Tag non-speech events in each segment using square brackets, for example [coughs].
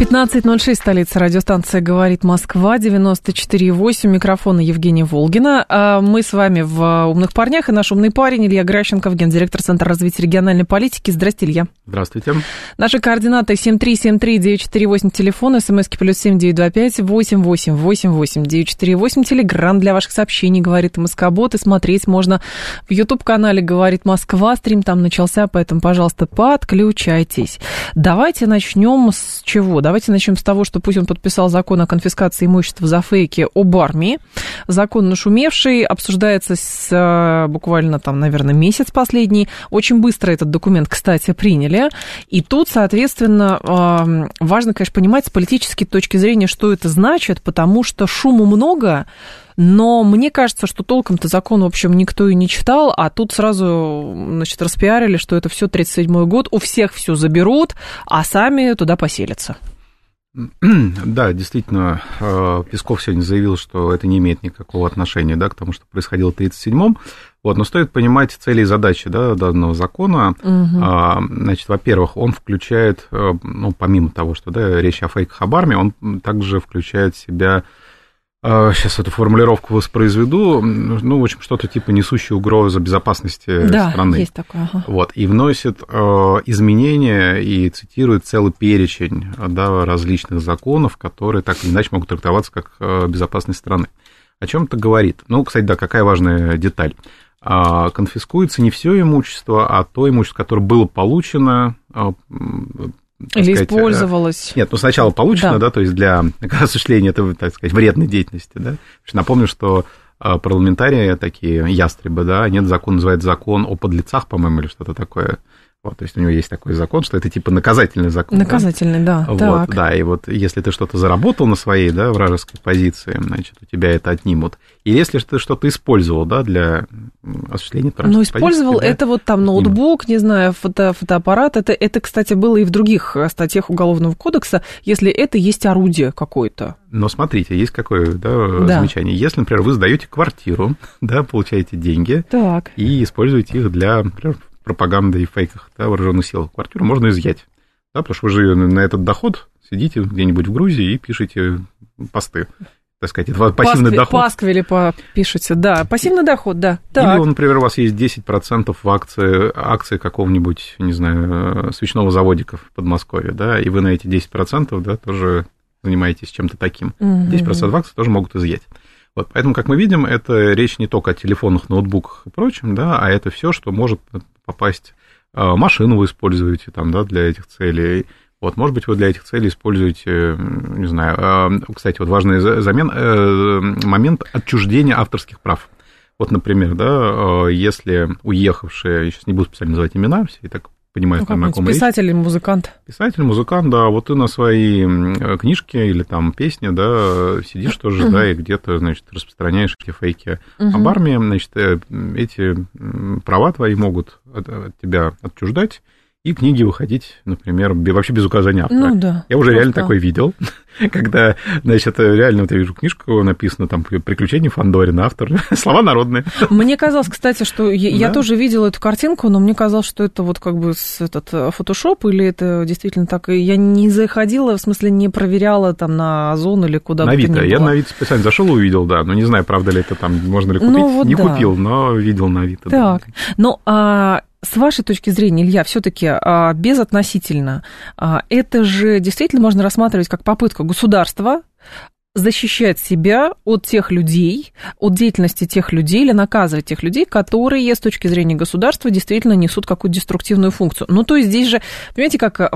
15.06, столица радиостанция «Говорит Москва», 94.8, микрофон Евгения Волгина. А Мы с вами в «Умных парнях», и наш умный парень Илья Гращенков, гендиректор Центра развития региональной политики. Здрасте, Илья. Здравствуйте. Наши координаты 7373948, телефон, смски плюс 7925 8888 948, телеграмм для ваших сообщений, говорит Москобот, и смотреть можно в YouTube-канале «Говорит Москва», стрим там начался, поэтому, пожалуйста, подключайтесь. Давайте начнем с чего? Давайте начнем с того, что Путин подписал закон о конфискации имущества за фейки об армии. Закон нашумевший, обсуждается с, э, буквально там, наверное, месяц последний. Очень быстро этот документ, кстати, приняли. И тут, соответственно, э, важно, конечно, понимать с политической точки зрения, что это значит, потому что шуму много, но мне кажется, что толком-то закон, в общем, никто и не читал, а тут сразу, значит, распиарили, что это все 37-й год, у всех все заберут, а сами туда поселятся. [clears throat] Да, действительно, э, Песков сегодня заявил, что это не имеет никакого отношения да, к тому, что происходило в 1937-м. Вот, но стоит понимать цели и задачи да, данного закона. Угу. Значит, во-первых, он включает, э, ну, помимо того, что да, речь о фейках об армии, он также включает в себя Сейчас эту формулировку воспроизведу. Ну, в общем, что-то типа несущей угрозы безопасности да, страны. есть такое. Ага. Вот, и вносит э, изменения и цитирует целый перечень да, различных законов, которые так или иначе могут трактоваться как э, безопасность страны. О чем это говорит? Ну, кстати, да, какая важная деталь. А, конфискуется не все имущество, а то имущество, которое было получено или сказать, использовалось. Нет, ну сначала получено, да, да то есть для [laughs] осуществления этого, так сказать, вредной деятельности, да. Напомню, что а, парламентарии такие ястребы, да, нет закон, называется закон о подлецах, по-моему, или что-то такое. Вот, то есть у него есть такой закон, что это типа наказательный закон. Наказательный, да. да. Вот, так. да, и вот если ты что-то заработал на своей, да, вражеской позиции, значит, у тебя это отнимут. И если ты что-то использовал, да, для осуществления Ну, использовал позиции, это да, вот там ноутбук, не знаю, фото, фотоаппарат. Это, это, кстати, было и в других статьях Уголовного кодекса, если это есть орудие какое-то. Но смотрите, есть какое да, да. замечание. Если, например, вы сдаете квартиру, [laughs] да, получаете деньги так. и используете их для, например, пропаганды и фейках да, вооруженных сил. Квартиру можно изъять, да, потому что вы же на этот доход сидите где-нибудь в Грузии и пишете посты. Так сказать, это пассивный Паскви, доход. Пасквили пишете, да. Пассивный доход, да. Так. Или, например, у вас есть 10% в акции, акции какого-нибудь, не знаю, свечного заводика в Подмосковье, да, и вы на эти 10%, да, тоже занимаетесь чем-то таким. Угу. 10% в акции тоже могут изъять. Вот, поэтому, как мы видим, это речь не только о телефонах, ноутбуках и прочем, да, а это все, что может попасть. А, машину вы используете там, да, для этих целей. Вот, может быть, вы для этих целей используете, не знаю, а, кстати, вот важный замен, э, момент отчуждения авторских прав. Вот, например, да, а, если уехавшие, я сейчас не буду специально называть имена, все и так понимают, ну, на ком Писатель или музыкант. Писатель, музыкант, да, вот ты на свои книжки или там песни, да, сидишь тоже, да, и где-то, значит, распространяешь эти фейки. Об армии, значит, э, эти права твои могут от, от тебя отчуждать, и книги выходить, например, вообще без указания автора. Ну, да. Я уже реально такое видел, [laughs] когда, значит, реально вот я вижу книжку, написано там «Приключения Фандорина», автор, [laughs] слова народные. Мне казалось, кстати, что я, да. я тоже видела эту картинку, но мне казалось, что это вот как бы с этот э, фотошоп, или это действительно так. Я не заходила, в смысле, не проверяла там на Озон или куда на бы Авито. Я на Авито специально зашел и увидел, да, но не знаю, правда ли это там, можно ли купить. Ну, вот не да. купил, но видел на Авито. Так, да. ну, а с вашей точки зрения, Илья, все-таки а, безотносительно, а, это же действительно можно рассматривать как попытка государства защищать себя от тех людей, от деятельности тех людей или наказывать тех людей, которые с точки зрения государства действительно несут какую-то деструктивную функцию. Ну, то есть здесь же, понимаете, как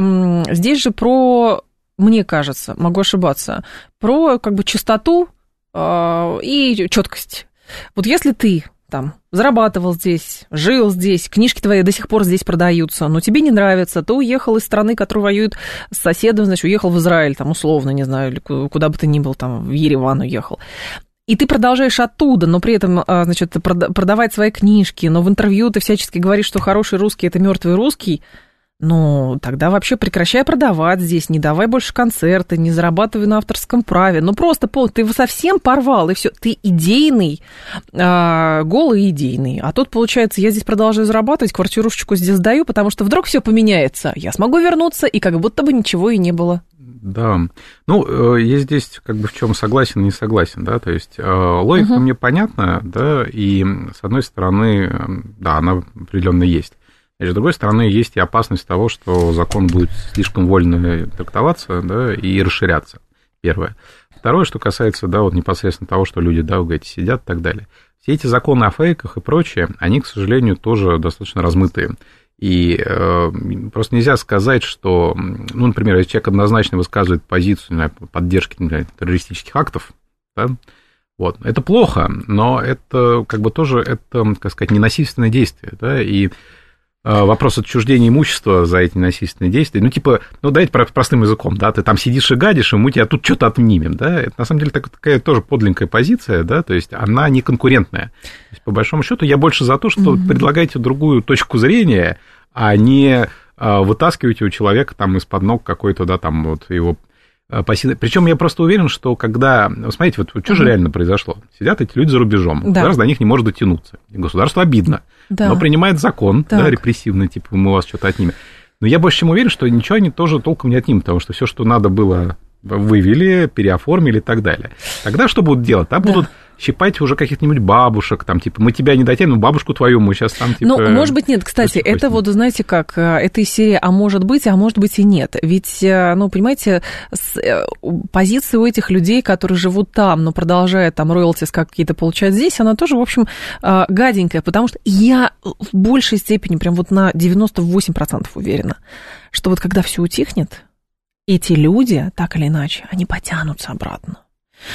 здесь же про, мне кажется, могу ошибаться, про как бы чистоту э, и четкость. Вот если ты там зарабатывал здесь, жил здесь, книжки твои до сих пор здесь продаются, но тебе не нравится, ты уехал из страны, которая воюет с соседом, значит, уехал в Израиль, там, условно, не знаю, или куда бы ты ни был, там, в Ереван уехал. И ты продолжаешь оттуда, но при этом, а, значит, продавать свои книжки, но в интервью ты всячески говоришь, что хороший русский – это мертвый русский – ну, тогда вообще прекращай продавать здесь, не давай больше концерты, не зарабатывай на авторском праве. Ну, просто ты его совсем порвал, и все. Ты идейный, э, голый идейный. А тут, получается, я здесь продолжаю зарабатывать, квартирушечку здесь сдаю, потому что вдруг все поменяется. Я смогу вернуться, и как будто бы ничего и не было. Да. Ну, э, я здесь как бы в чем согласен и не согласен, да, то есть э, логика угу. мне понятна, да, и с одной стороны, да, она определенно есть. И с другой стороны, есть и опасность того, что закон будет слишком вольно трактоваться да, и расширяться. Первое. Второе, что касается да, вот непосредственно того, что люди, да, говорите, сидят и так далее. Все эти законы о фейках и прочее, они, к сожалению, тоже достаточно размытые. И э, просто нельзя сказать, что, ну, например, если человек однозначно высказывает позицию знаю, поддержки например, террористических актов, да, вот, это плохо, но это как бы тоже, это, как сказать, ненасильственное действие, да, и вопрос отчуждения имущества за эти насильственные действия. Ну, типа, ну, давайте простым языком, да, ты там сидишь и гадишь, и мы тебя тут что-то отнимем, да, это на самом деле такая тоже подлинная позиция, да, то есть она не конкурентная. То есть, по большому счету, я больше за то, что mm-hmm. предлагаете другую точку зрения, а не а, вытаскиваете у человека там из-под ног какой-то, да, там вот его Э, Причем я просто уверен, что когда... Смотрите, вот, что же реально произошло? Сидят эти люди за рубежом, да. государство до них не может дотянуться. И государство обидно. Да. Но принимает закон, да, репрессивный, типа, мы у вас что-то отнимем. Но я больше чем уверен, что ничего они тоже толком не отнимут, потому что все, что надо было, вывели, переоформили и так далее. Тогда что будут делать? Там да. будут щипать уже каких-нибудь бабушек, там, типа, мы тебя не дотянем, бабушку твою мы сейчас там, типа... Ну, может быть, нет, кстати, это вот, знаете как, э, это из серии «а может быть, а может быть и нет». Ведь, э, ну, понимаете, э, позиция у этих людей, которые живут там, но продолжают там роялтис какие-то получать здесь, она тоже, в общем, гаденькая, потому что я в большей степени, прям вот на 98% уверена, что вот когда все утихнет, эти люди, так или иначе, они потянутся обратно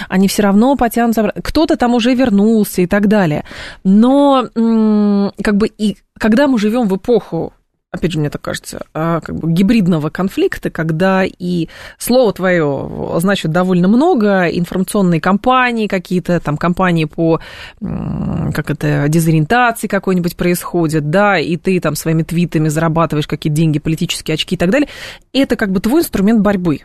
они все равно потянутся, кто-то там уже вернулся и так далее. Но как бы и когда мы живем в эпоху опять же, мне так кажется, а, как бы гибридного конфликта, когда и слово твое значит довольно много, информационные кампании какие-то, там кампании по, как это, дезориентации какой-нибудь происходят, да, и ты там своими твитами зарабатываешь какие-то деньги, политические очки и так далее, это как бы твой инструмент борьбы.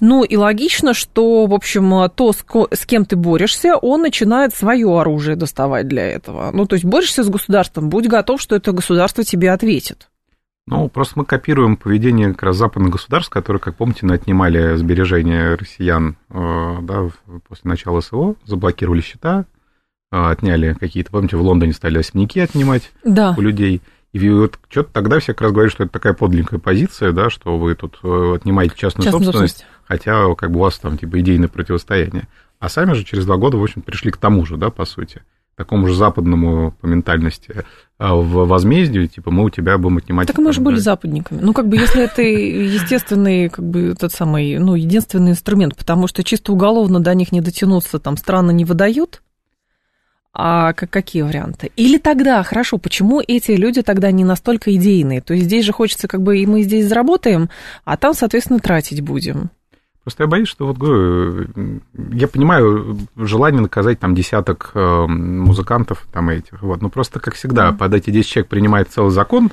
Ну и логично, что, в общем, то, с кем ты борешься, он начинает свое оружие доставать для этого. Ну, то есть борешься с государством, будь готов, что это государство тебе ответит. Ну, просто мы копируем поведение как раз западных государств, которые, как помните, отнимали сбережения россиян э, да, после начала СВО, заблокировали счета, э, отняли какие-то, помните, в Лондоне стали осьмяки отнимать да. у людей. И вот что-то тогда все как раз говорили, что это такая подлинная позиция, да, что вы тут э, отнимаете частную, частную собственность, собственность, хотя как бы у вас там типа идейное противостояние. А сами же через два года, в общем, пришли к тому же, да, по сути, такому же западному по ментальности а в возмездии, типа, мы у тебя будем отнимать... Так мы же были западниками. Ну, как бы, если это естественный, как бы, тот самый, ну, единственный инструмент, потому что чисто уголовно до них не дотянуться, там, страны не выдают, а какие варианты? Или тогда, хорошо, почему эти люди тогда не настолько идейные? То есть здесь же хочется, как бы, и мы здесь заработаем, а там, соответственно, тратить будем. Просто я боюсь, что вот говорю, я понимаю желание наказать там десяток э, музыкантов там этих, вот, но просто как всегда mm. под эти 10 человек принимает целый закон,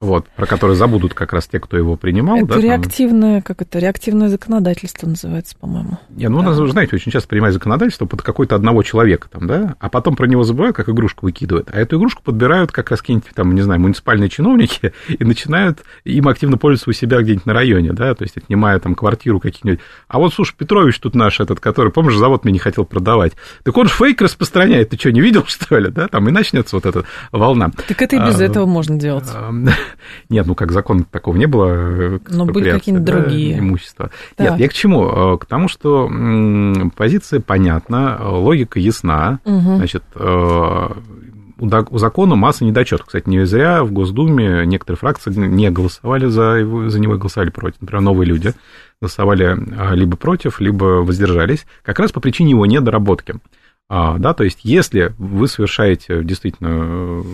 вот, про который забудут как раз те, кто его принимал. Это да, реактивное, там... как это, реактивное законодательство называется, по-моему. Не, ну, да. нас, знаете, очень часто принимают законодательство под какой-то одного человека, там, да, а потом про него забывают, как игрушку выкидывают. А эту игрушку подбирают как раз какие-нибудь, там, не знаю, муниципальные чиновники [laughs] и начинают им активно пользоваться у себя где-нибудь на районе, да, то есть отнимая там квартиру какие-нибудь. А вот, слушай, Петрович тут наш этот, который, помнишь, завод мне не хотел продавать. Так он же фейк распространяет, ты что, не видел, [laughs] что ли, да, там, и начнется вот эта волна. Так это и без а, этого можно делать. [laughs] [laughs] Нет, ну как закон такого не было. Э, Но были какие-нибудь да, другие. Имущества. Да. Нет, я к чему? Э, к тому, что позиция понятна, логика ясна. Угу. Значит, э, у закона масса недочетов. Кстати, не зря в Госдуме некоторые фракции не голосовали за, его, за него и голосовали против. Например, новые люди голосовали либо против, либо воздержались, как раз по причине его недоработки. А, да, то есть, если вы совершаете действительно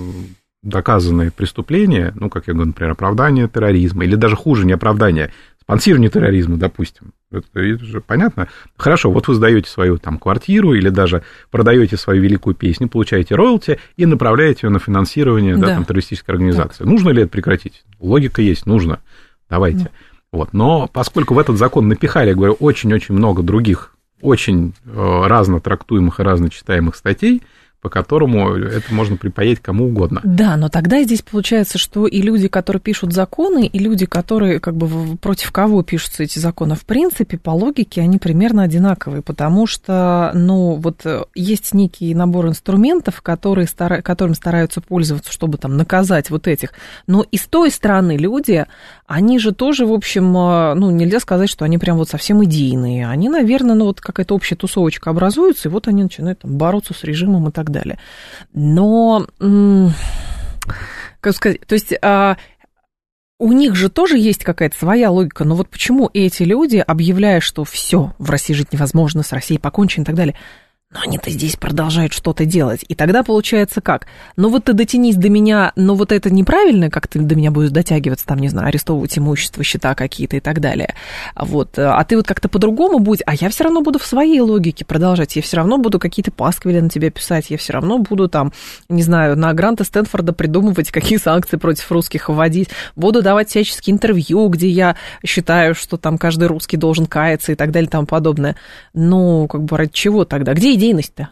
доказанные преступления, ну, как я говорю, например, оправдание терроризма, или даже хуже, не оправдание, спонсирование терроризма, допустим. Это, это же понятно. Хорошо, вот вы сдаете свою там квартиру или даже продаете свою великую песню, получаете роялти и направляете ее на финансирование да. Да, там, террористической организации. Так. Нужно ли это прекратить? Логика есть, нужно. Давайте. Да. Вот. Но поскольку в этот закон напихали, я говорю, очень-очень много других очень э, разно трактуемых и разно читаемых статей, по которому это можно припаять кому угодно. Да, но тогда здесь получается, что и люди, которые пишут законы, и люди, которые как бы против кого пишутся эти законы, в принципе, по логике они примерно одинаковые, потому что, ну, вот э, есть некий набор инструментов, которые стара... которым стараются пользоваться, чтобы там наказать вот этих. Но и с той стороны люди, они же тоже, в общем, э, ну, нельзя сказать, что они прям вот совсем идейные. Они, наверное, ну, вот какая-то общая тусовочка образуется, и вот они начинают там бороться с режимом и так далее. Но, как сказать, то есть а, у них же тоже есть какая-то своя логика, но вот почему эти люди, объявляя, что все, в России жить невозможно, с Россией покончено и так далее, но они-то здесь продолжают что-то делать. И тогда получается как? Ну вот ты дотянись до меня, но вот это неправильно, как ты до меня будешь дотягиваться, там, не знаю, арестовывать имущество, счета какие-то и так далее. Вот. А ты вот как-то по-другому будь, а я все равно буду в своей логике продолжать. Я все равно буду какие-то пасквили на тебя писать, я все равно буду там, не знаю, на гранты Стэнфорда придумывать, какие санкции против русских вводить. Буду давать всяческие интервью, где я считаю, что там каждый русский должен каяться и так далее и тому подобное. Ну, как бы ради чего тогда? Где идейность-то?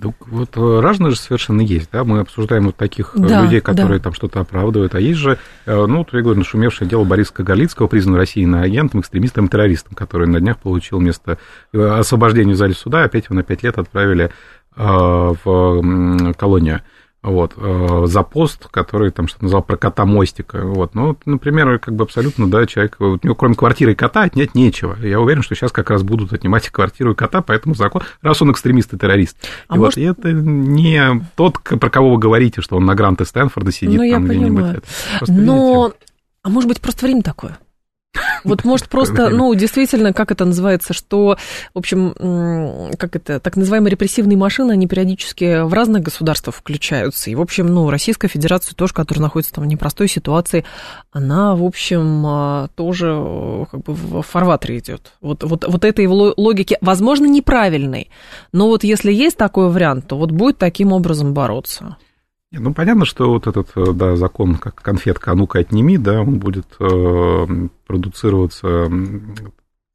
Так вот э, разные же совершенно есть, да, мы обсуждаем вот таких э, да, людей, которые да. там что-то оправдывают, а есть же, э, ну, вот я говорю, нашумевшее дело Бориса Кагалицкого, признан Россией на агентом, экстремистом, террористом, который на днях получил место освобождения в зале суда, опять его на пять лет отправили в колонию вот, э, за пост, который там что-то назвал про кота мостика. Вот. Ну, например, как бы абсолютно, да, человек, у него кроме квартиры и кота отнять нечего. Я уверен, что сейчас как раз будут отнимать квартиру и кота, поэтому закон, раз он экстремист и террорист. А и может... вот и это не тот, про кого вы говорите, что он на гранты Стэнфорда сидит ну, там где-нибудь. Но, а может быть, просто время такое? Вот может просто, ну, действительно, как это называется, что, в общем, как это, так называемые репрессивные машины, они периодически в разных государствах включаются. И, в общем, ну, Российская Федерация тоже, которая находится там в непростой ситуации, она, в общем, а, тоже как бы в фарватере идет. Вот, вот, вот этой логики, возможно, неправильной, но вот если есть такой вариант, то вот будет таким образом бороться. Ну, понятно, что вот этот, э, да, закон, как конфетка, а ну-ка отними, да, он будет э, продуцироваться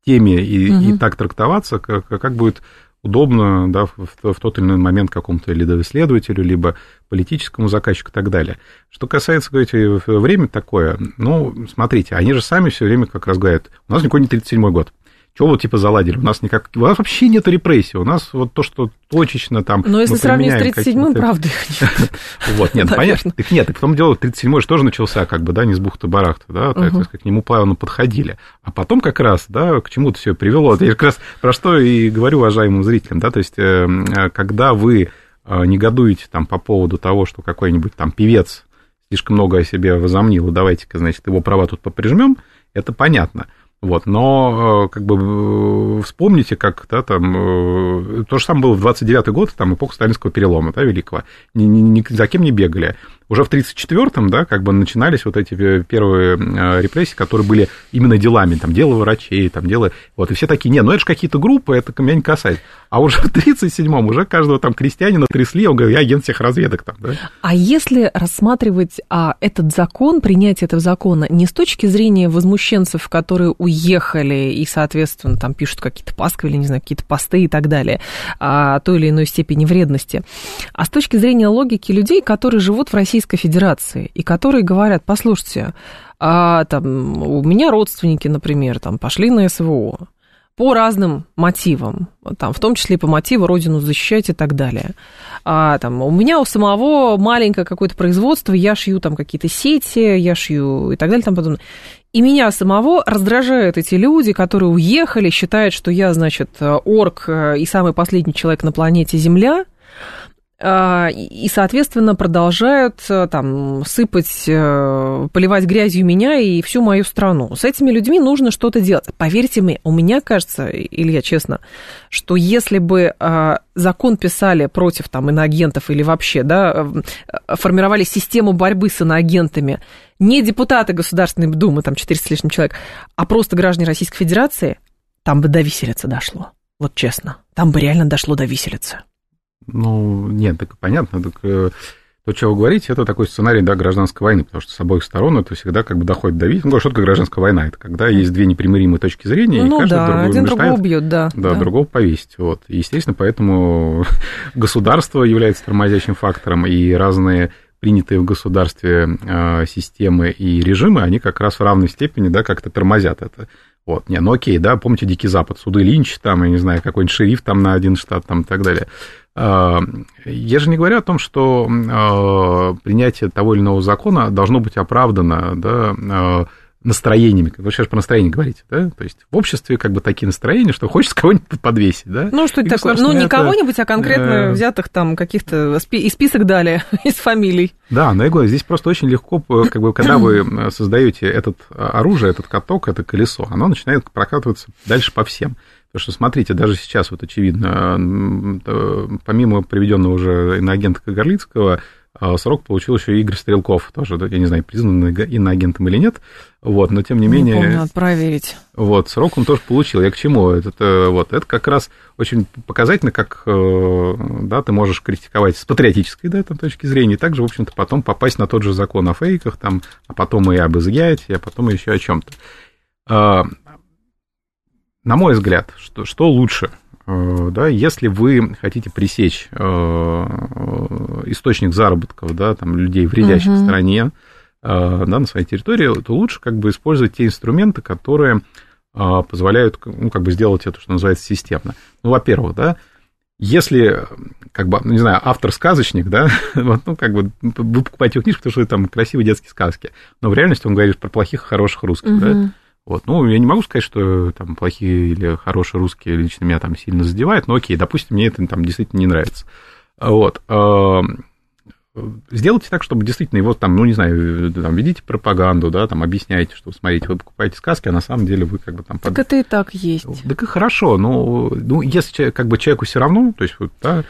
теми и, угу. и так трактоваться, как, как будет удобно, да, в, в тот или иной момент какому-то либо исследователю, либо политическому заказчику и так далее. Что касается, говорите, время такое, ну, смотрите, они же сами все время как раз говорят, у нас никакой не 37-й год. Чего вот типа заладили? У нас никак... У нас вообще нет репрессий. У нас вот то, что точечно там... Но если сравнить с 37-м, правда, их нет. [laughs] Вот, нет, понятно. Так нет, так в том дело, 37-й же тоже начался как бы, да, не с бухты-барахта, да, то есть к нему плавно подходили. А потом как раз, да, к чему это все привело. Я как раз про что и говорю уважаемым зрителям, да, то есть э, когда вы э, негодуете там по поводу того, что какой-нибудь там певец слишком много о себе возомнил, давайте-ка, значит, его права тут поприжмем, это понятно. Вот, но э, как бы э, вспомните, как да, там, э, то же самое было в 29-й год, там эпоха сталинского перелома, да, великого. Ни, ни, ни за кем не бегали уже в 1934-м, да, как бы начинались вот эти первые э, репрессии, которые были именно делами, там, дело врачей, там, дело, вот, и все такие, не, ну это же какие-то группы, это меня не касается. А уже в 1937-м уже каждого там крестьянина трясли, он говорит, я агент всех разведок там, да. А если рассматривать а, этот закон, принятие этого закона не с точки зрения возмущенцев, которые уехали и, соответственно, там пишут какие-то пасквили, не знаю, какие-то посты и так далее, а, той или иной степени вредности, а с точки зрения логики людей, которые живут в России Российской Федерации, и которые говорят, послушайте, а, там, у меня родственники, например, там, пошли на СВО по разным мотивам, там, в том числе по мотиву родину защищать и так далее. А, там, у меня у самого маленькое какое-то производство, я шью там какие-то сети, я шью и так далее, там подобное. И меня самого раздражают эти люди, которые уехали, считают, что я, значит, орк и самый последний человек на планете Земля, и, соответственно, продолжают э, там сыпать, э, поливать грязью меня и всю мою страну. С этими людьми нужно что-то делать. Поверьте мне, у меня кажется, Илья, честно, что если бы а, закон писали против там иноагентов или вообще, да, э, формировали систему борьбы с иноагентами, не депутаты Государственной Думы, там 400 с лишним человек, а просто граждане Российской Федерации, там бы до виселицы дошло. Вот честно, там бы реально дошло до виселицы. Ну, нет, так понятно. Так, э, то, что вы говорите, это такой сценарий да, гражданской войны, потому что с обоих сторон это всегда как бы доходит до виселицы. Ну, что такое гражданская война? Это когда есть две непримиримые точки зрения, ну, и каждый да, другого один мешает, другого убьет, да, да. Да, другого повесить. Вот. И, естественно, поэтому [laughs] государство является тормозящим фактором, и разные принятые в государстве э, системы и режимы, они как раз в равной степени, да, как-то тормозят это. Вот, не, ну окей, да, помните Дикий Запад, суды Линч, там, я не знаю, какой-нибудь шериф там на один штат, там, и так далее. А, я же не говорю о том, что а, принятие того или иного закона должно быть оправдано, да, а, настроениями. Вы сейчас про настроение говорите, да? То есть в обществе как бы такие настроения, что хочется кого-нибудь подвесить, да? Ну, что это такое? Ну, не кого-нибудь, а конкретно э, взятых там каких-то... И список дали [laughs] из фамилий. Да, но я говорю, здесь просто очень легко, как бы, когда вы создаете это оружие, этот каток, это колесо, оно начинает прокатываться дальше по всем. Потому что, смотрите, даже сейчас вот очевидно, помимо приведенного уже иноагента Кагарлицкого, а, срок получил еще Игорь Стрелков, тоже, я не знаю, признан иноагентом или нет, вот, но тем не, не менее... Помню, надо проверить. Вот, срок он тоже получил. Я к чему? Это, э, вот, это как раз очень показательно, как, э, да, ты можешь критиковать с патриотической, да, там, точки зрения, и также, в общем-то, потом попасть на тот же закон о фейках, там, а потом и об изъятии, а потом еще о чем-то. На мой взгляд, что, что лучше – Э, да, если вы хотите пресечь э, источник заработков, да, там, людей, вредящих uh-huh. стране, э, да, на своей территории, то лучше как бы использовать те инструменты, которые позволяют, ну, как бы сделать это, что называется, системно. Ну, во-первых, да, если, как бы, ну, не знаю, автор-сказочник, да, [laughs] вот, ну, как бы, вы покупаете его книжку, потому что там красивые детские сказки, но в реальности он говорит про плохих и хороших русских, uh-huh. да, вот. Ну, я не могу сказать, что там плохие или хорошие русские лично меня там сильно задевают, но окей, допустим, мне это там действительно не нравится. Вот. Сделайте так, чтобы действительно его там, ну, не знаю, там, ведите пропаганду, да, там, объясняйте, что, смотрите, вы покупаете сказки, а на самом деле вы как бы там... Так под... это и так есть. Так и хорошо, но, ну, если как бы человеку все равно, то есть, вот, да,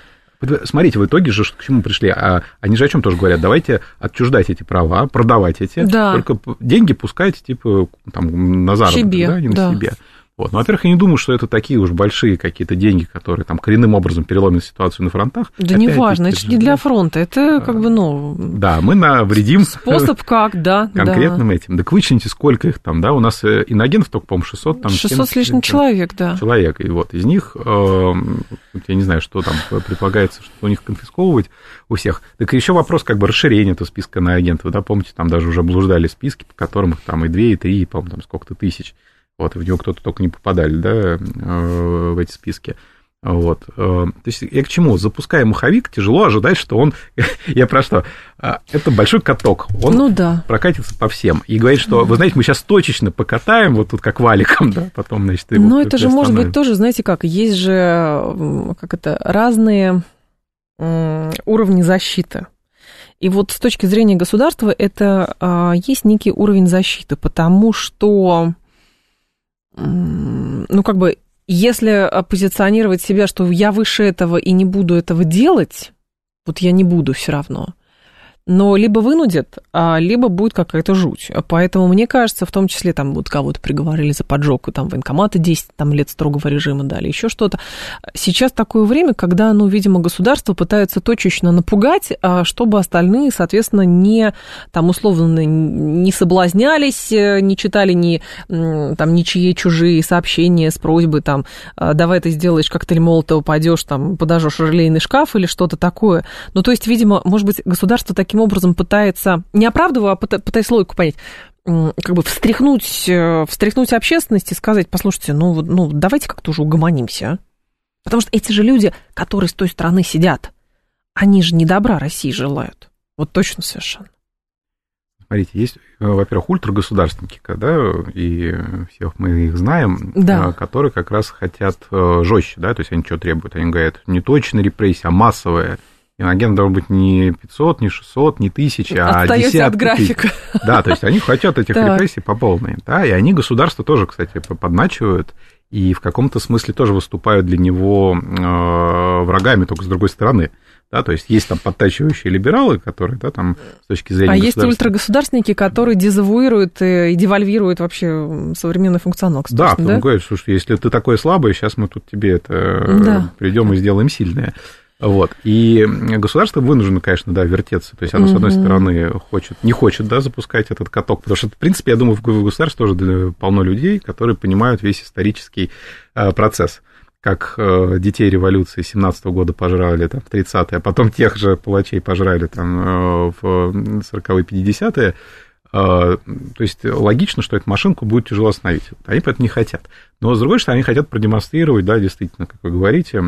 Смотрите, в итоге же к чему пришли? А, они же о чем тоже говорят? Давайте отчуждать эти права, продавать эти, да. только деньги пускайте типа там на заработок, себе, да, не да. на себе. Вот. Ну, во-первых, я не думаю, что это такие уж большие какие-то деньги, которые там коренным образом переломят ситуацию на фронтах. Да не важно, это же не для фронта, это как бы, ну... Да, мы навредим... Способ [laughs] как, да. Конкретным да. этим. Так вычлените, сколько их там, да, у нас э, иногентов только, по-моему, 600. Там, 600 с лишним человек, да. Человек, и вот из них, э, я не знаю, что там предполагается, что у них конфисковывать у всех. Так еще вопрос как бы расширения этого списка на агентов, да, помните, там даже уже облуждали списки, по которым их там и 2, и 3, и, по-моему, там сколько-то тысяч. Вот, в него кто-то только не попадали, да, э, в эти списки. Вот. Э, то есть я к чему? Запуская маховик, тяжело ожидать, что он... [laughs] я про что? А, это большой каток. Он ну, да. прокатится по всем. И говорит, что, вы знаете, мы сейчас точечно покатаем, вот тут как валиком, да, потом, значит, его Ну, это же может быть тоже, знаете как, есть же, как это, разные уровни защиты. И вот с точки зрения государства это а, есть некий уровень защиты, потому что ну, как бы, если позиционировать себя, что я выше этого и не буду этого делать, вот я не буду все равно, но либо вынудят, а либо будет какая-то жуть. Поэтому мне кажется, в том числе там вот кого-то приговорили за поджог, там военкоматы 10 там, лет строгого режима дали, еще что-то. Сейчас такое время, когда, ну, видимо, государство пытается точечно напугать, а чтобы остальные, соответственно, не, там, условно, не соблазнялись, не читали ни, там, ничьи чужие сообщения с просьбой, там, «А, давай ты сделаешь коктейль Молотова, пойдешь, там, подожжешь релейный шкаф или что-то такое. Ну, то есть, видимо, может быть, государство таким образом пытается, не оправдывая, а пытаясь логику понять, как бы встряхнуть, э, встряхнуть общественность и сказать, послушайте, ну, ну давайте как-то уже угомонимся. А». Потому что эти же люди, которые с той стороны сидят, они же не добра России желают. Вот точно совершенно. Смотрите, есть, э, во-первых, ультрагосударственники, да, и всех мы их знаем, да. Э, которые как раз хотят жестче, да, то есть они что требуют? Они говорят, не точно репрессия, а массовая Иноагент должен быть не 500, не 600, не 1000, а десятки. от графика. Да, то есть они хотят этих репрессий по полной. Да, и они государство тоже, кстати, подначивают и в каком-то смысле тоже выступают для него э, врагами, только с другой стороны. Да, то есть есть там подтачивающие либералы, которые, да, там с точки зрения... А есть ультрагосударственники, которые дезавуируют и девальвируют вообще современный функционал, кстати, да? Да, говорят, что если ты такой слабый, сейчас мы тут тебе это да. придем и сделаем сильное. Вот. И государство вынуждено, конечно, да, вертеться. То есть оно, с одной стороны, хочет, не хочет, да, запускать этот каток, потому что, в принципе, я думаю, в государстве тоже полно людей, которые понимают весь исторический э, процесс как э, детей революции 17 -го года пожрали там, в 30-е, а потом тех же палачей пожрали там, э, в 40-е, 50-е, то есть логично, что эту машинку будет тяжело остановить. Они поэтому не хотят. Но, с другой стороны, они хотят продемонстрировать, да, действительно, как вы говорите,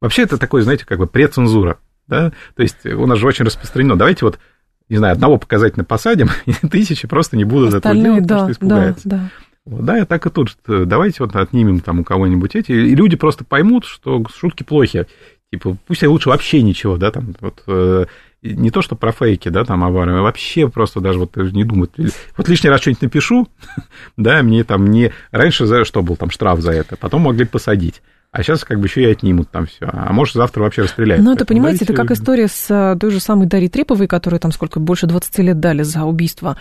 вообще это такое, знаете, как бы прецензура, да, то есть у нас же очень распространено. Давайте вот, не знаю, одного показательно посадим, [laughs] и тысячи просто не будут Остальные, этого делать, да, потому что испугаются. Да, да. Вот, да, и так и тут. Давайте вот отнимем там у кого-нибудь эти, и люди просто поймут, что шутки плохи. Типа, пусть лучше вообще ничего, да, там, вот, э, не то, что про фейки, да, там, авары, а вообще просто даже вот не думать. Вот лишний раз что-нибудь напишу, [laughs] да, мне там не... Раньше за что был там штраф за это, потом могли посадить. А сейчас как бы еще и отнимут там все. А может, завтра вообще расстреляют. Ну, это, понимаете, это как история с э, той же самой Дарьей Треповой, которой там сколько, больше 20 лет дали за убийство,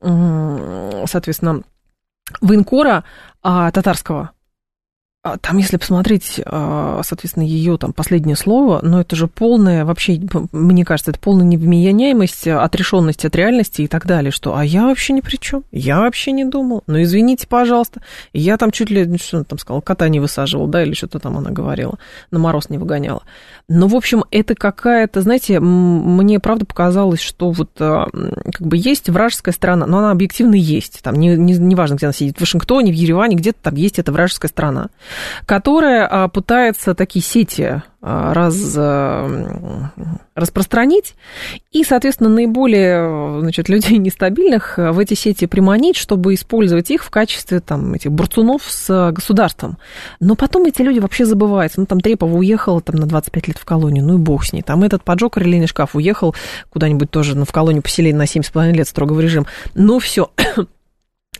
соответственно, военкора а, татарского. А, там, если посмотреть, а, соответственно, ее там последнее слово, но это же полная, вообще, мне кажется, это полная невменяемость, отрешенность от реальности и так далее, что, а я вообще ни при чем, я вообще не думал, ну, извините, пожалуйста, я там чуть ли, ну, что там сказала, кота не высаживал, да, или что-то там она говорила, на мороз не выгоняла. Ну, в общем, это какая-то, знаете, мне правда показалось, что вот а, как бы есть вражеская сторона, но она объективно есть, там, не, не, не важно, где она сидит, в Вашингтоне, в Ереване, где-то там есть эта вражеская сторона которая а, пытается такие сети а, раз, а, распространить и, соответственно, наиболее значит, людей [laughs] нестабильных в эти сети приманить, чтобы использовать их в качестве там, этих бурцунов с государством. Но потом эти люди вообще забываются. Ну, там Трепова уехала там, на 25 лет в колонию, ну и бог с ней. Там этот поджог релейный шкаф уехал куда-нибудь тоже ну, в колонию поселения на 7,5 лет строгого режима. Ну, все,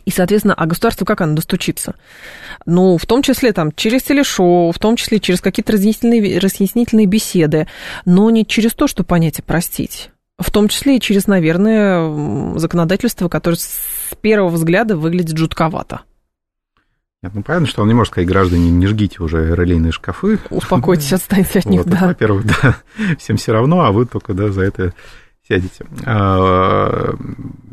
и, соответственно, а государство как оно достучится? Ну, в том числе там через телешоу, в том числе через какие-то разъяснительные, разъяснительные беседы, но не через то, что понятие простить. В том числе и через, наверное, законодательство, которое с первого взгляда выглядит жутковато. Нет, ну понятно, что он не может сказать, граждане, не жгите уже релейные шкафы. Успокойтесь, отстаньте от них, вот, да. Во-первых, да, [laughs] всем все равно, а вы только да, за это сядете.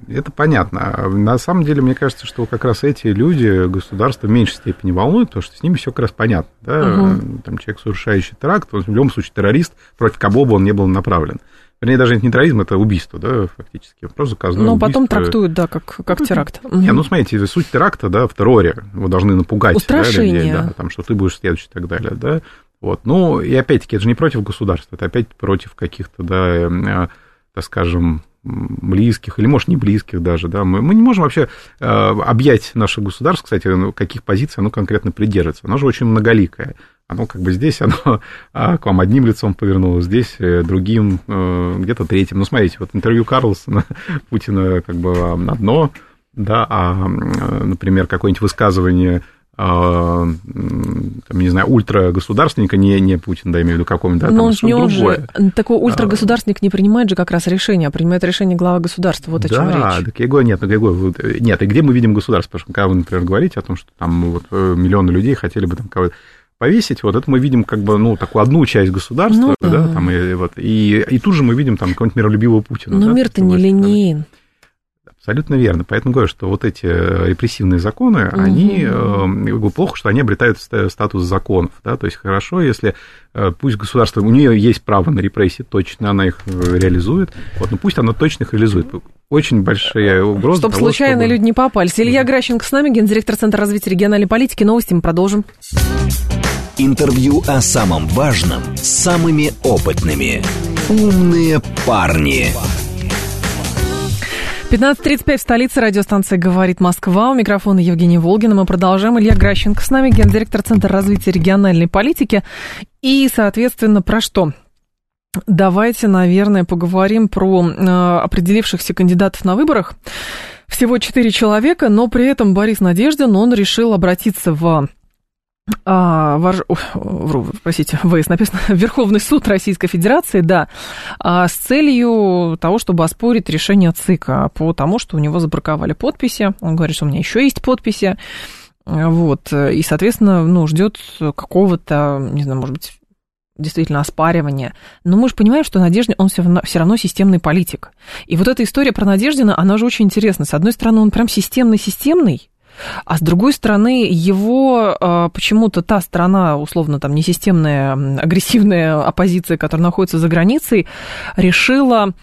А, это понятно. На самом деле, мне кажется, что как раз эти люди государство в меньшей степени волнует, потому что с ними все как раз понятно. Да? Угу. Там человек, совершающий теракт, он в любом случае террорист, против кого бы он не был направлен. Вернее, даже это не терроризм, это убийство, да, фактически. Просто заказное Но потом трактуют, да, как, как ну, теракт. Не, ну, смотрите, суть теракта, да, в терроре. Его должны напугать. Устрашение. Да, людей, да, там, что ты будешь следующий и так далее, да. Вот. Ну, и опять-таки, это же не против государства, это опять против каких-то, да, э, так скажем, близких, или, может, не близких даже, да, мы, мы не можем вообще э, объять наше государство, кстати, ну, каких позиций оно конкретно придерживается. Оно же очень многоликое. Оно как бы здесь, [laughs] оно а, к вам одним лицом повернулось, здесь э, другим, э, где-то третьим. Ну, смотрите, вот интервью Карлсона, [laughs] Путина как бы одно, да, а, например, какое-нибудь высказывание там, не знаю, ультрагосударственника, не, не Путин, да, имею в виду какого-нибудь, да, Но там, он другое. Же, такой ультрагосударственник не принимает же как раз решение, а принимает решение глава государства, вот о да, чем речь. Да, так я говорю, нет, ну, я говорю, нет, и где мы видим государство, потому что когда вы, например, говорите о том, что там вот э, миллионы людей хотели бы там кого-то повесить, вот это мы видим как бы, ну, такую одну часть государства, ну, да, да, там, и, вот, и, и тут же мы видим там какого-нибудь миролюбивого Путина. Но да, мир-то не линейен. Абсолютно верно. Поэтому говорю, что вот эти э, репрессивные законы, угу. они э, плохо, что они обретают статус законов. Да? То есть хорошо, если э, пусть государство, у нее есть право на репрессии, точно она их реализует, вот, но пусть она точно их реализует. Очень большая угроза. Чтобы того, случайно чтобы... люди не попались. Илья Гращенко с нами, гендиректор Центра развития региональной политики. Новости мы продолжим. Интервью о самом важном с самыми опытными. Умные парни. 15.35 в столице радиостанция «Говорит Москва». У микрофона Евгения Волгина. Мы продолжаем. Илья Гращенко с нами, гендиректор Центра развития региональной политики. И, соответственно, про что? Давайте, наверное, поговорим про э, определившихся кандидатов на выборах. Всего четыре человека, но при этом Борис Надеждин, он решил обратиться в а, вож... Вру, простите, ВС написано, [laughs] Верховный суд Российской Федерации, да, а, с целью того, чтобы оспорить решение ЦИКа по тому, что у него забраковали подписи. Он говорит, что у меня еще есть подписи. Вот, и, соответственно, ну, ждет какого-то, не знаю, может быть, действительно оспаривания. Но мы же понимаем, что Надеждин, он все равно, все равно системный политик. И вот эта история про Надеждина, она же очень интересна. С одной стороны, он прям системный-системный, а с другой стороны, его э, почему-то та страна, условно, там, несистемная, агрессивная оппозиция, которая находится за границей, решила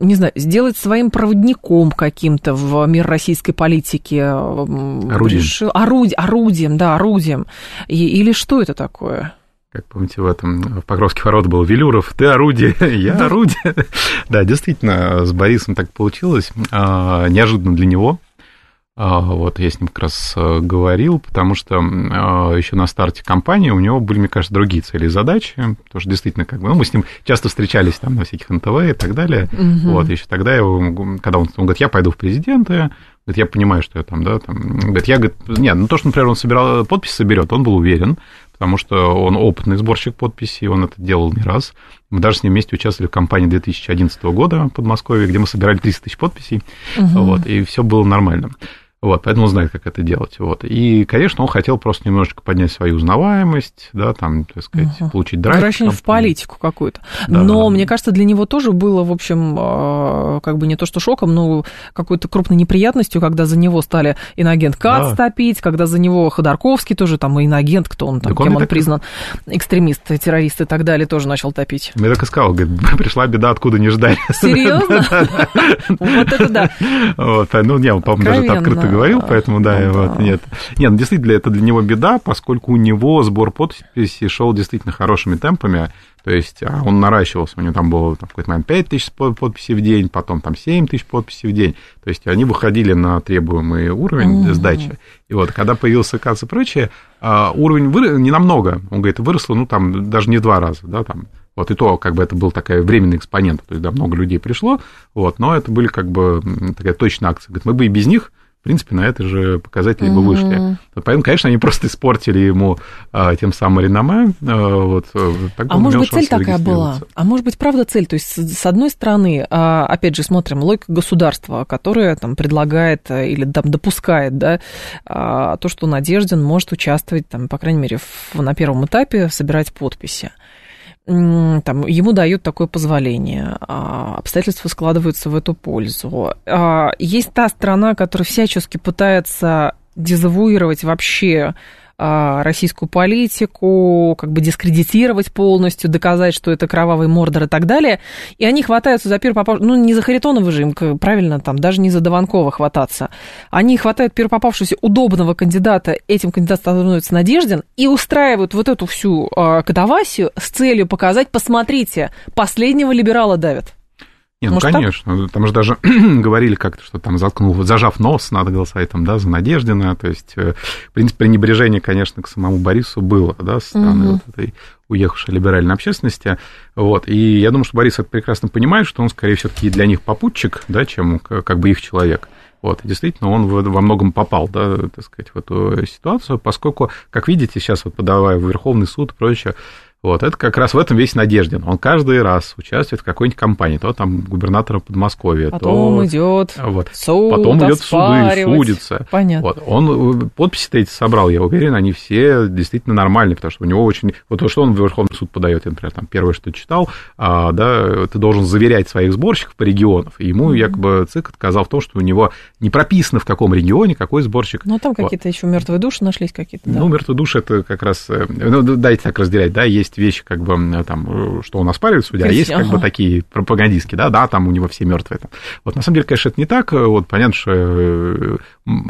не знаю, сделать своим проводником каким-то в мир российской политики. Орудием. Решил, оруди, орудием, да, орудием. И, или что это такое? Как помните, в этом в Покровске ворот был Велюров, ты орудие, [laughs] я орудие. [laughs] Да, действительно, с Борисом так получилось. А, неожиданно для него, вот я с ним как раз э, говорил, потому что а, еще на старте кампании у него были, мне кажется, другие цели и задачи, потому что действительно, как бы, ну, мы с ним часто встречались там на всяких НТВ и так далее. Угу. Вот, еще тогда я, когда он, он говорит, я пойду в президенты, говорит, я понимаю, что я там, да, там, говорит, я, говорит, нет, ну, то, что, например, он собирал, подписи соберет, он был уверен, потому что он опытный сборщик подписей, он это делал не раз. Мы даже с ним вместе участвовали в кампании 2011 года в Подмосковье, где мы собирали 300 тысяч подписей, угу. вот, и все было нормально. Вот, поэтому он знает, как это делать. Вот. И, конечно, он хотел просто немножечко поднять свою узнаваемость, да, там, так сказать, угу. получить драйв. Возвращение в политику какую-то. Да, но, да. мне кажется, для него тоже было, в общем, а, как бы не то что шоком, но какой-то крупной неприятностью, когда за него стали иногент Кац да. топить, когда за него Ходорковский тоже, там, иногент, кто он там, так кем он, он так... признан, экстремист, террорист и так далее, тоже начал топить. Я так и сказал, говорит, [laughs] пришла беда, откуда не ждали. Серьезно? [laughs] Вот это да. Ну, не, он, по-моему, даже это говорил, поэтому да, ну, вот, да. нет. Нет, ну, действительно, это для него беда, поскольку у него сбор подписей шел действительно хорошими темпами, то есть а, он наращивался, у него там было там, в какой-то момент 5 тысяч подписей в день, потом там 7 тысяч подписей в день, то есть они выходили на требуемый уровень mm-hmm. сдачи. И вот, когда появился КАЦ и прочее, а, уровень вырос не намного, он говорит, выросло, ну, там, даже не в два раза, да, там, вот и то, как бы это был такой временный экспонент, то есть, да, много людей пришло, вот, но это были как бы такая точная акция. Говорит, мы бы и без них в принципе, на это же показатели бы вышли. Поэтому, конечно, они просто испортили ему а, тем самым реноме. А, вот, э, а может быть, цель такая была? А может быть, правда цель? То есть, с одной стороны, а, опять же, смотрим, логика государства, которое там предлагает э, или там допускает, да, а, то, что Надеждин может участвовать, там, по крайней мере, в, на первом этапе собирать подписи там, ему дают такое позволение, а, обстоятельства складываются в эту пользу. А, есть та страна, которая всячески пытается дезавуировать вообще российскую политику, как бы дискредитировать полностью, доказать, что это кровавый мордор и так далее. И они хватаются за первопопавшего, ну, не за Харитонова же им, правильно, там, даже не за Дованкова хвататься. Они хватают первопопавшегося удобного кандидата, этим кандидатом становится Надеждин, и устраивают вот эту всю э, катавасию с целью показать, посмотрите, последнего либерала давят. Не, ну конечно. Так? Там же даже [clears throat] говорили как-то, что там заткнул, зажав нос, надо голосовать там, да, за Надеждина. То есть, э, в принципе, пренебрежение, конечно, к самому Борису было, да, со стороны угу. вот этой уехавшей либеральной общественности. Вот. И я думаю, что Борис это прекрасно понимает, что он, скорее все-таки для них попутчик, да, чем как бы их человек. Вот, и действительно, он во многом попал, да, так сказать, в эту ситуацию, поскольку, как видите, сейчас вот подавая в Верховный суд и прочее, вот, это как раз в этом весь Надеждин. Он каждый раз участвует в какой-нибудь кампании, то там губернатора Подмосковья, потом то... идет вот, суд, потом идет в суды, судится. Понятно. Вот, он подписи-то эти собрал, я уверен, они все действительно нормальные, потому что у него очень... Вот то, что он в Верховный суд подает, я, например, там первое, что читал, а, да, ты должен заверять своих сборщиков по регионам, и ему якобы ЦИК отказал в том, что у него не прописано, в каком регионе какой сборщик. Ну, там какие-то вот. еще мертвые души нашлись какие-то, да? Ну, мертвые души это как раз... Э, ну, дайте так разделять, да, есть есть вещи, как бы, там, что он оспаривает судья, а есть, как ага. бы, такие пропагандистские, да, да, там у него все мертвые. Там. Вот, на самом деле, конечно, это не так, вот, понятно, что э,